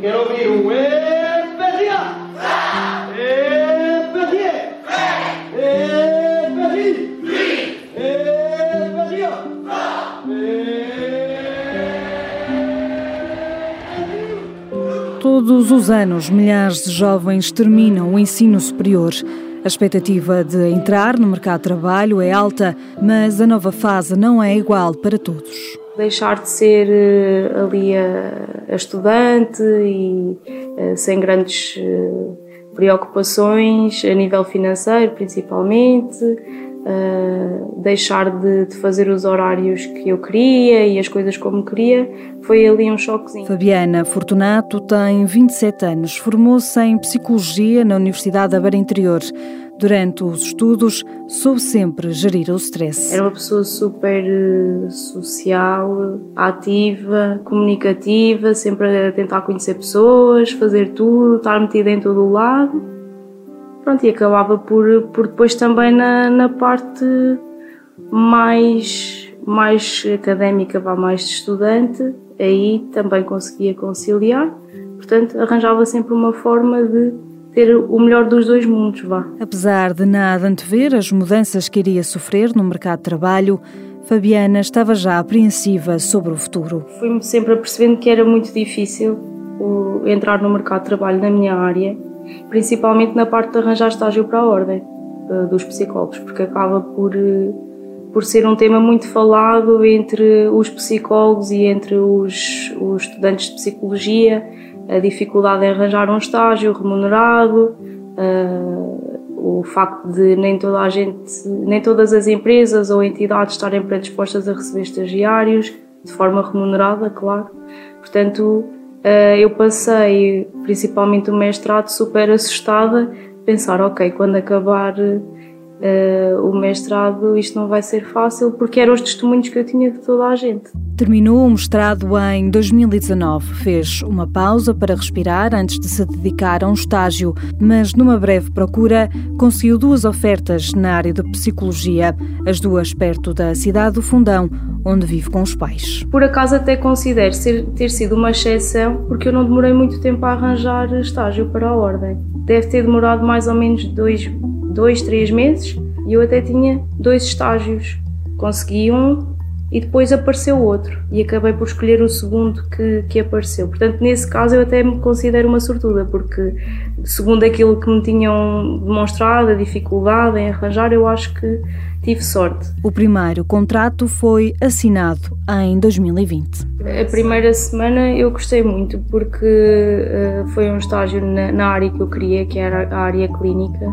quero ouvir um. Especial. Todos os anos, milhares de jovens terminam o ensino superior. A expectativa de entrar no mercado de trabalho é alta, mas a nova fase não é igual para todos. Deixar de ser eh, ali a, a estudante e eh, sem grandes eh, preocupações a nível financeiro, principalmente, uh, deixar de, de, fazer os horários que eu queria e as coisas como queria, foi ali um choquezinho. Fabiana Fortunato tem 27 anos, formou-se em Psicologia na Universidade da Beira Interior. Durante os estudos, soube sempre gerir o stress. Era uma pessoa super eh, social, ativa, comunicativa, sempre a tentar conhecer pessoas, fazer tudo, estar metida em todo o lado. Pronto, e acabava por, por depois também na, na parte mais, mais académica, mais de estudante, aí também conseguia conciliar. Portanto, arranjava sempre uma forma de ter o melhor dos dois mundos, vá. Apesar de nada antever as mudanças que iria sofrer no mercado de trabalho, Fabiana estava já apreensiva sobre o futuro. Fui-me sempre apercebendo que era muito difícil entrar no mercado de trabalho na minha área, principalmente na parte de arranjar estágio para a ordem eh, dos psicólogos, porque acaba por, eh, por ser um tema muito falado entre os psicólogos e entre os, os estudantes de psicologia a dificuldade em arranjar um estágio remunerado, uh, o facto de nem toda a gente, nem todas as empresas ou entidades estarem predispostas a receber estagiários de forma remunerada, claro. Portanto, uh, eu passei, principalmente o mestrado, super assustada, pensar, ok, quando acabar uh, o mestrado isto não vai ser fácil, porque eram os testemunhos que eu tinha de toda a gente. Terminou o mestrado em 2019. Fez uma pausa para respirar antes de se dedicar a um estágio, mas numa breve procura conseguiu duas ofertas na área de psicologia, as duas perto da cidade do Fundão, onde vive com os pais. Por acaso até considero ser, ter sido uma exceção, porque eu não demorei muito tempo a arranjar estágio para a ordem. Deve ter demorado mais ou menos dois, dois três meses e eu até tinha dois estágios. Consegui um e depois apareceu outro e acabei por escolher o segundo que, que apareceu. Portanto, nesse caso eu até me considero uma sortuda, porque segundo aquilo que me tinham demonstrado, a dificuldade em arranjar, eu acho que tive sorte. O primeiro contrato foi assinado em 2020. A primeira semana eu gostei muito porque uh, foi um estágio na, na, área que eu queria, que era a área clínica,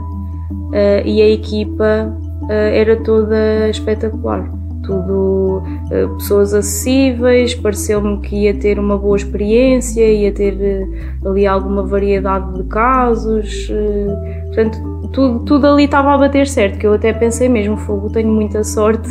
uh, e a equipa uh, era toda espetacular tudo uh, pessoas acessíveis, pareceu-me que ia ter uma boa experiência, ia ter ali alguma variedade de casos, portanto, tudo, tudo ali estava a bater certo, que eu até pensei mesmo, fogo, tenho muita sorte,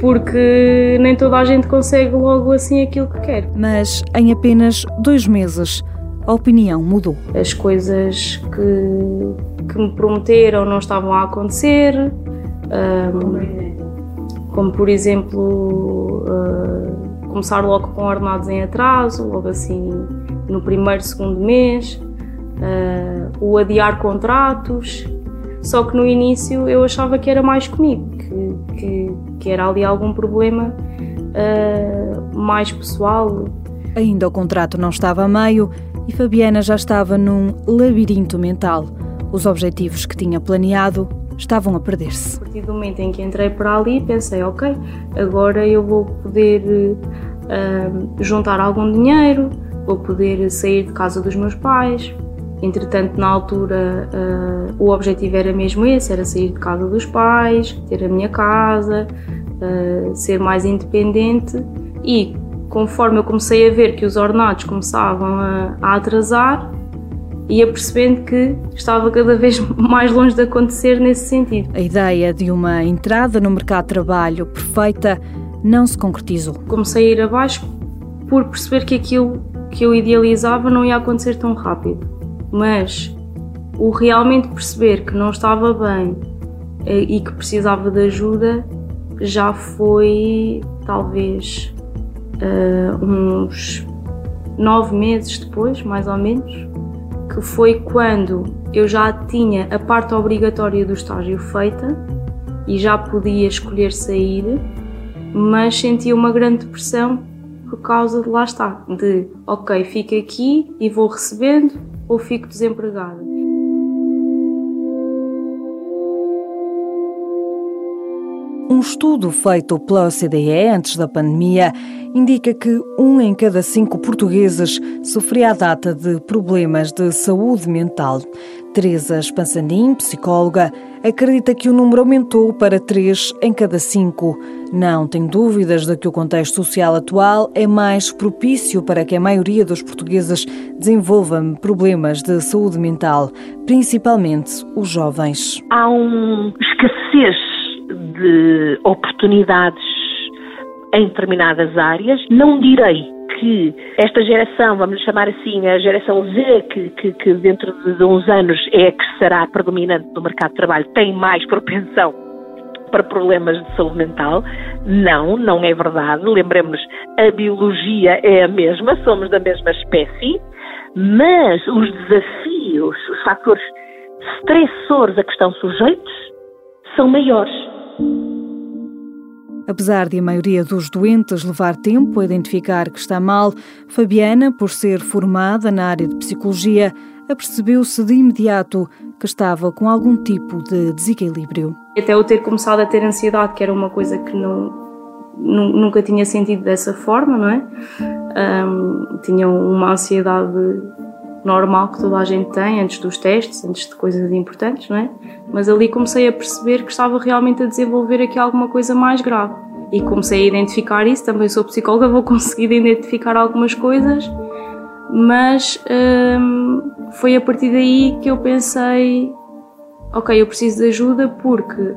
porque nem toda a gente consegue logo assim aquilo que quer. Mas em apenas dois meses, a opinião mudou. As coisas que, que me prometeram não estavam a acontecer. Um, como por exemplo uh, começar logo com ordenados em atraso, logo assim no primeiro, segundo mês, uh, o adiar contratos. Só que no início eu achava que era mais comigo, que, que, que era ali algum problema uh, mais pessoal. Ainda o contrato não estava a meio e Fabiana já estava num labirinto mental. Os objetivos que tinha planeado estavam a perder-se. A partir do momento em que entrei para ali, pensei, ok, agora eu vou poder uh, juntar algum dinheiro, vou poder sair de casa dos meus pais. Entretanto, na altura, uh, o objetivo era mesmo esse: era sair de casa dos pais, ter a minha casa, uh, ser mais independente. E conforme eu comecei a ver que os ordenados começavam a, a atrasar, ia percebendo que estava cada vez mais longe de acontecer nesse sentido. A ideia de uma entrada no mercado de trabalho perfeita não se concretizou. Comecei a ir abaixo por perceber que aquilo que eu idealizava não ia acontecer tão rápido. Mas o realmente perceber que não estava bem eh, e que precisava de ajuda já foi talvez uh, uns nove meses depois, mais ou menos, que foi quando eu já tinha a parte obrigatória do estágio feita e já podia escolher sair, mas sentia uma grande pressão por causa de lá está, de ok, fico aqui e vou recebendo ou fico desempregada. Um estudo feito pela OCDE antes da pandemia indica que um em cada cinco portugueses sofria à data de problemas de saúde mental. Teresa Spansanin, psicóloga, acredita que o número aumentou para três em cada cinco. Não tem dúvidas de que o contexto social atual é mais propício para que a maioria dos portugueses desenvolva problemas de saúde mental, principalmente os jovens. Há uma escassez de oportunidades em determinadas áreas. Não direi que esta geração, vamos chamar assim, a geração Z, que, que, que dentro de uns anos é a que será predominante no mercado de trabalho, tem mais propensão para problemas de saúde mental. Não, não é verdade. Lembremos-nos, a biologia é a mesma, somos da mesma espécie, mas os desafios, os fatores estressores a que estão sujeitos são maiores. Apesar de a maioria dos doentes levar tempo a identificar que está mal, Fabiana, por ser formada na área de psicologia, apercebeu-se de imediato que estava com algum tipo de desequilíbrio. Até eu ter começado a ter ansiedade, que era uma coisa que não, nunca tinha sentido dessa forma, não é? Um, tinha uma ansiedade normal que toda a gente tem antes dos testes, antes de coisas importantes, não é? Mas ali comecei a perceber que estava realmente a desenvolver aqui alguma coisa mais grave. E comecei a identificar isso, também sou psicóloga, vou conseguir identificar algumas coisas, mas hum, foi a partir daí que eu pensei: ok, eu preciso de ajuda porque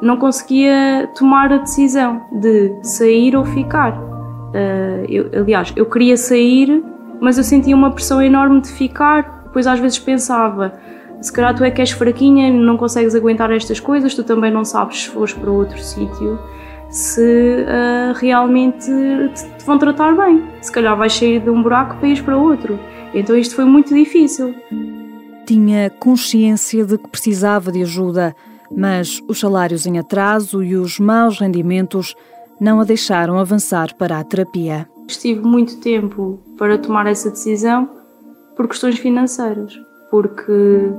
não conseguia tomar a decisão de sair ou ficar. Uh, eu, aliás, eu queria sair mas eu sentia uma pressão enorme de ficar. Depois às vezes pensava, se calhar tu é que és fraquinha, não consegues aguentar estas coisas, tu também não sabes se fores para outro sítio se uh, realmente te, te, vão tratar bem. Se calhar vais sair de um buraco para ir para outro. Então isto foi muito difícil. Tinha consciência de que precisava de ajuda, mas os salários em atraso e os maus rendimentos não a deixaram avançar para a terapia. Estive muito tempo para tomar essa decisão por questões financeiras, porque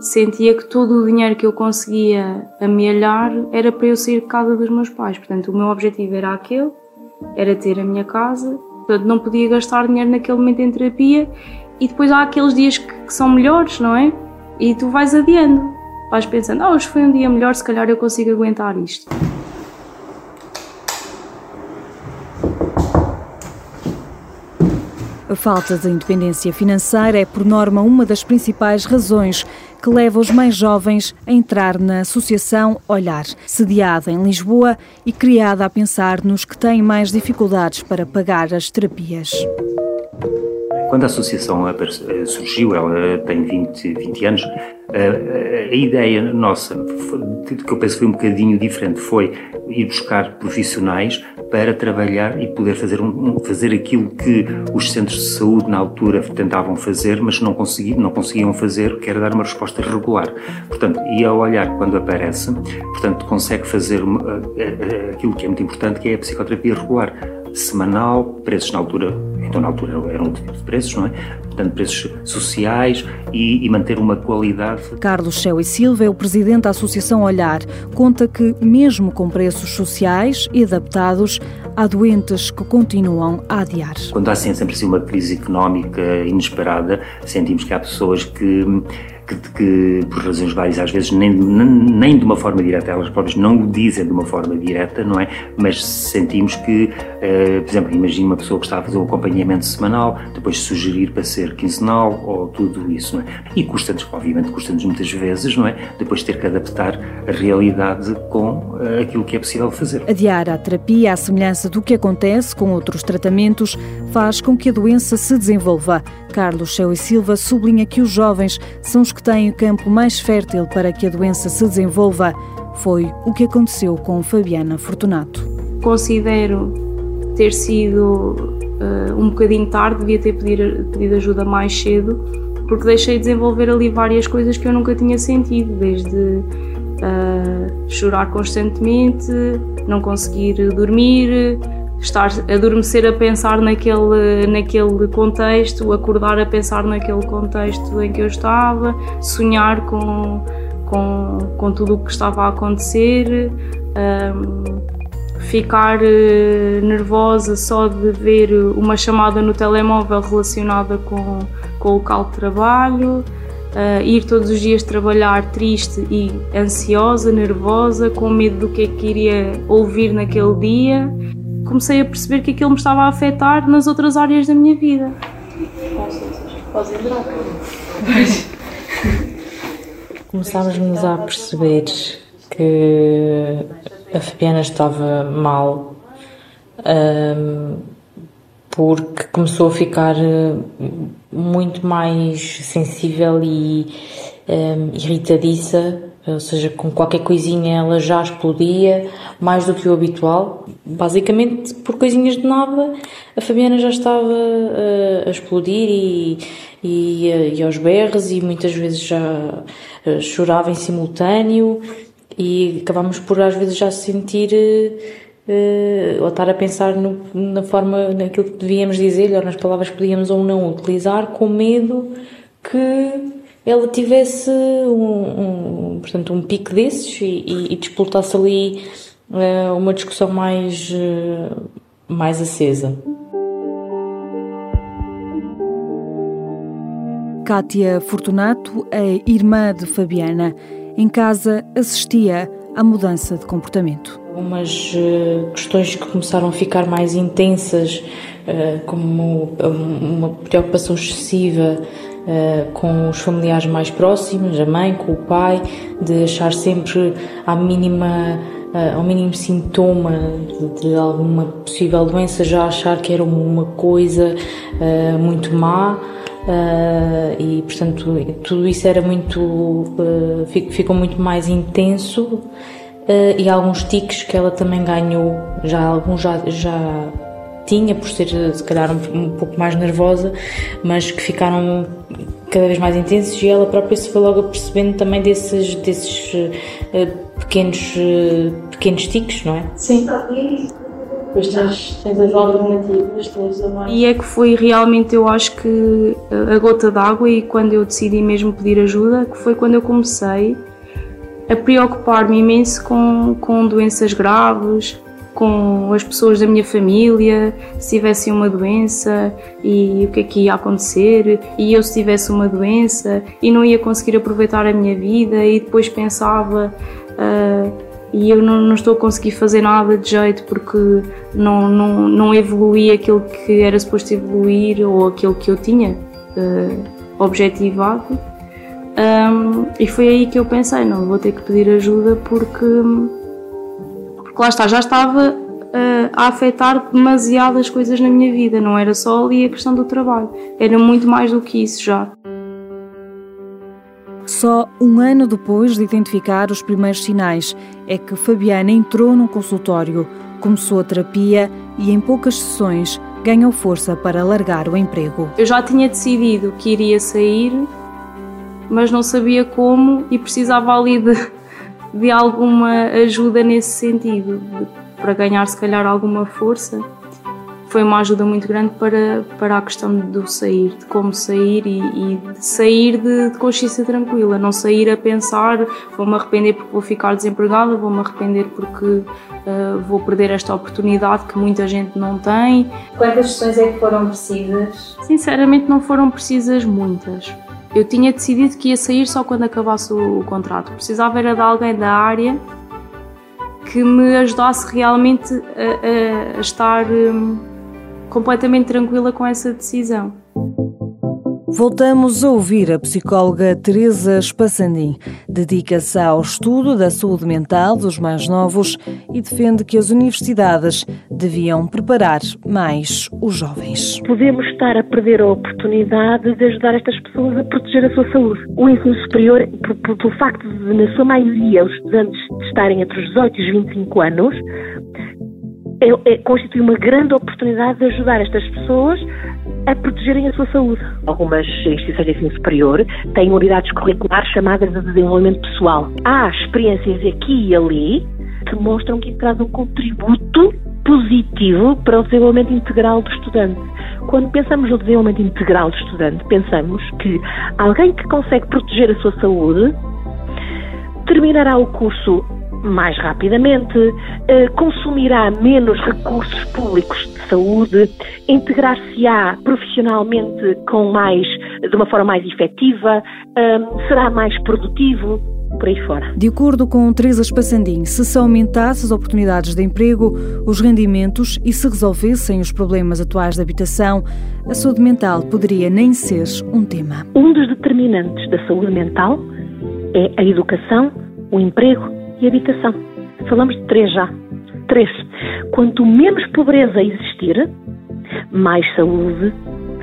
sentia que todo o dinheiro que eu conseguia amealhar era para eu sair de casa dos meus pais. Portanto, o meu objetivo era aquele, era ter a minha casa, portanto não podia gastar dinheiro naquele momento em terapia e depois há aqueles dias que, que são melhores, não é? E tu vais adiando, vais pensando, ah, hoje foi um dia melhor, se calhar eu consigo aguentar isto. A falta de independência financeira é, por norma, uma das principais razões que leva os mais jovens a entrar na Associação Olhar, sediada em Lisboa e criada a pensar nos que têm mais dificuldades para pagar as terapias. Quando a associação surgiu, ela tem 20, 20 anos, a, ideia nossa, que eu penso foi um bocadinho diferente, foi ir buscar profissionais para trabalhar e poder fazer, um, fazer aquilo que os centros de saúde na altura tentavam fazer, mas não conseguiam, não conseguiam fazer, que era dar uma resposta regular. Portanto, e ao olhar quando aparece, portanto, consegue fazer aquilo que é muito importante, que é a psicoterapia regular semanal, preços na altura, então na altura eram outro tipo de preços, não é? Portanto, preços sociais e, e manter uma qualidade. Carlos Cheu e Silva é o presidente da Associação Olhar. Conta que, mesmo com preços sociais e adaptados, há doentes que continuam a adiar. Quando há sempre assim uma crise económica inesperada, sentimos que há pessoas que que, que, por razões várias, às vezes nem, nem de uma forma direta, elas próprias não o dizem de uma forma direta, não é? Mas sentimos que, uh, por exemplo, imagina uma pessoa que está a fazer o um acompanhamento semanal, depois sugerir para ser quinzenal ou tudo isso, não é? E custa-nos, obviamente, custa-nos muitas vezes, não é? Depois ter que adaptar a realidade com uh, aquilo que é possível fazer. Adiar a terapia, à semelhança do que acontece com outros tratamentos, faz com que a doença se desenvolva. Carlos Cheu e Silva sublinha que os jovens são os que têm o campo mais fértil para que a doença se desenvolva. Foi o que aconteceu com Fabiana Fortunato. Considero ter sido uh, um bocadinho tarde, devia ter pedido, pedido ajuda mais cedo, porque deixei de desenvolver ali várias coisas que eu nunca tinha sentido, desde uh, chorar constantemente, não conseguir dormir, estar adormecer a pensar naquele, naquele contexto, acordar a pensar naquele contexto em que eu estava, sonhar com, com, com tudo o que estava a acontecer, um, ficar uh, nervosa só de ver uma chamada no telemóvel relacionada com, com o local de trabalho. Uh, ir todos os dias trabalhar triste e ansiosa, nervosa, com medo do que é que iria ouvir naquele dia comecei a perceber que aquilo me estava a afetar nas outras áreas da minha vida. Começámos-nos a perceber que a Fabiana estava mal um, porque começou a ficar hum, muito mais sensível e um, irritadiça ou seja, com qualquer coisinha ela já explodia, mais do que o habitual. Basicamente, por coisinhas de nada, a Fabiana já estava uh, a explodir e, e, e, aos berros, e muitas vezes já uh, chorava em simultâneo, e acabámos por às vezes já sentir. ou estar a pensar no, na forma, naquilo que devíamos dizer, ou nas palavras que podíamos ou não utilizar, com medo que ela tivesse um, um, portanto, um pico desses e, e, e disputasse ali uh, uma discussão mais, uh, mais acesa. Kátia Fortunato, a irmã de Fabiana, em casa assistia à mudança de comportamento. Algumas uh, questões que começaram a ficar mais intensas, como uma preocupação excessiva com os familiares mais próximos, a mãe, com o pai, de achar sempre à mínima ao mínimo sintoma de, alguma possível doença já achar que era uma coisa muito má e portanto tudo isso era muito ficou muito mais intenso e alguns tiques que ela também ganhou já alguns já, já tinha, por ser se calhar um, um, pouco mais nervosa, mas que ficaram cada vez mais intensos e ela própria se foi logo percebendo também desses, desses uh, pequenos, uh, pequenos tiques, não é? Sim. Depois tens, tens as alternativas, tens a E é que foi realmente, eu acho que a gota d'água e quando eu decidi mesmo pedir ajuda, que foi quando eu comecei a preocupar-me imenso com, com doenças graves, com as pessoas da minha família, se tivessem uma doença e o que é que ia acontecer, e eu se tivesse uma doença e não ia conseguir aproveitar a minha vida, e depois pensava. Uh, e eu não, não, estou a conseguir fazer nada de jeito porque não, não, não evolui aquilo que era suposto evoluir ou aquilo que eu tinha uh, objetivado. Um, e foi aí que eu pensei: não, vou ter que pedir ajuda porque porque lá está, já estava uh, a afetar demasiadas coisas na minha vida, não era só ali a questão do trabalho, era muito mais do que isso já. Só um ano depois de identificar os primeiros sinais é que Fabiana entrou num consultório, começou a terapia e em poucas sessões ganhou força para largar o emprego. Eu já tinha decidido que iria sair, mas não sabia como e precisava ali de de alguma ajuda nesse sentido, para ganhar se calhar alguma força. Foi uma ajuda muito grande para, para a questão do sair, de como sair e, e de sair de, de, consciência tranquila, não sair a pensar vou-me arrepender porque vou ficar desempregada, vou-me arrepender porque uh, vou perder esta oportunidade que muita gente não tem. Quantas sessões é que foram precisas? Sinceramente não foram precisas muitas eu tinha decidido que ia sair só quando acabasse o, contrato. Precisava era de alguém da área que me ajudasse realmente a, a, a estar um, completamente tranquila com essa decisão. Voltamos a ouvir a psicóloga Teresa Spassandim. Dedica-se ao estudo da saúde mental dos mais novos e defende que as universidades deviam preparar mais os jovens. Podemos estar a perder a oportunidade de ajudar estas pessoas a proteger a sua saúde. O ensino superior, pelo facto de, na sua maioria, os estudantes estarem entre os 18 e os 25 anos, é, é, constitui uma grande oportunidade de ajudar estas pessoas a protegerem a sua saúde. Algumas instituições de ensino superior têm unidades curriculares chamadas de desenvolvimento pessoal. Há experiências aqui e ali que mostram que traz um contributo positivo para o desenvolvimento integral do estudante. Quando pensamos no desenvolvimento integral do estudante, pensamos que alguém que consegue proteger a sua saúde terminará o curso mais rapidamente, eh, consumirá menos recursos públicos de saúde, integrar-se-á profissionalmente com mais, de uma forma mais efetiva, eh, será mais produtivo, por aí fora. De acordo com Teresa Spassandim, se se aumentasse as oportunidades de emprego, os rendimentos e se resolvessem os problemas atuais de habitação, a saúde mental poderia nem ser um tema. Um dos determinantes da saúde mental é a educação, o emprego e habitação. Falamos de três já. Três. Quanto menos pobreza existir, mais saúde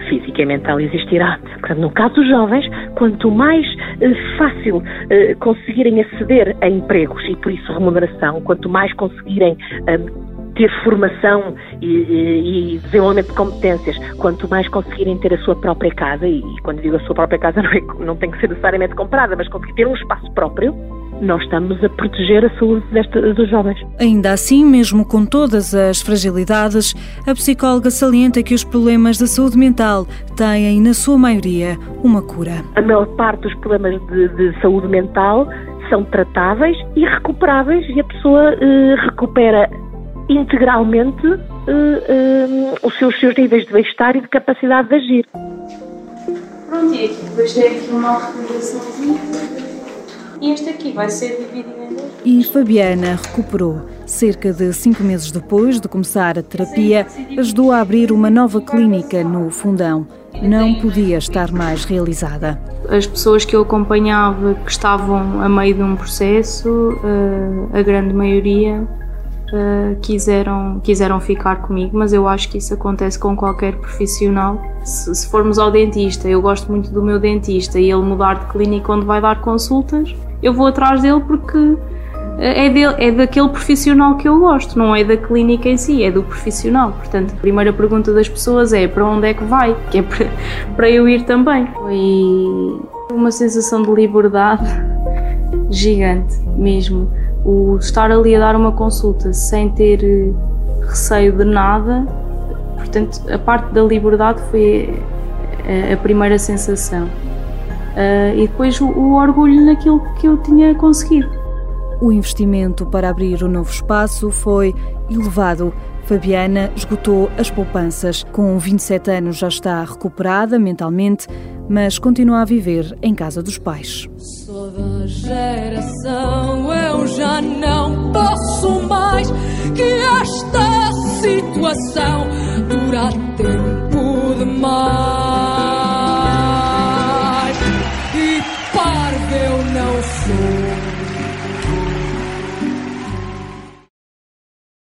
física e mental existirá. Portanto, no caso dos jovens, quanto mais eh, fácil eh, conseguirem aceder a empregos e, por isso, remuneração, quanto mais conseguirem eh, ter formação e, e, e, desenvolvimento de competências, quanto mais conseguirem ter a sua própria casa, e, e quando digo a sua própria casa não, é, não tem que ser necessariamente comprada, mas conseguir ter um espaço próprio, nós estamos a proteger a saúde desta, dos jovens. Ainda assim, mesmo com todas as fragilidades, a psicóloga salienta que os problemas da saúde mental têm, na sua maioria, uma cura. A maior parte dos problemas de, de saúde mental são tratáveis e recuperáveis e a pessoa eh, recupera integralmente eh, eh, os seus, seus níveis de bem-estar e de capacidade de agir. Pronto, e aqui depois tem aqui uma recomendaçãozinha e este aqui vai ser dividido em dois. E Fabiana recuperou. Cerca de cinco meses depois de começar a terapia, ajudou a abrir uma nova clínica no Fundão. Não podia estar mais realizada. As pessoas que eu acompanhava que estavam a meio de um processo, eh, a grande maioria Uh, quiseram, quiseram ficar comigo, mas eu acho que isso acontece com qualquer profissional. Se, se, formos ao dentista, eu gosto muito do meu dentista e ele mudar de clínica onde vai dar consultas, eu vou atrás dele porque é, dele, é daquele profissional que eu gosto, não é da clínica em si, é do profissional. Portanto, a primeira pergunta das pessoas é para onde é que vai? Que é para, para eu ir também. Foi uma sensação de liberdade gigante mesmo. O estar ali a dar uma consulta sem ter eh, receio de nada, portanto, a parte da liberdade foi a, a primeira sensação. Uh, e depois o, o orgulho naquilo que eu tinha conseguido. O investimento para abrir o novo espaço foi elevado. Fabiana esgotou as poupanças. Com 27 anos já está recuperada mentalmente, mas continua a viver em casa dos pais. Sou da geração, eu já não posso mais que esta situação dura tempo demais. eu não sou.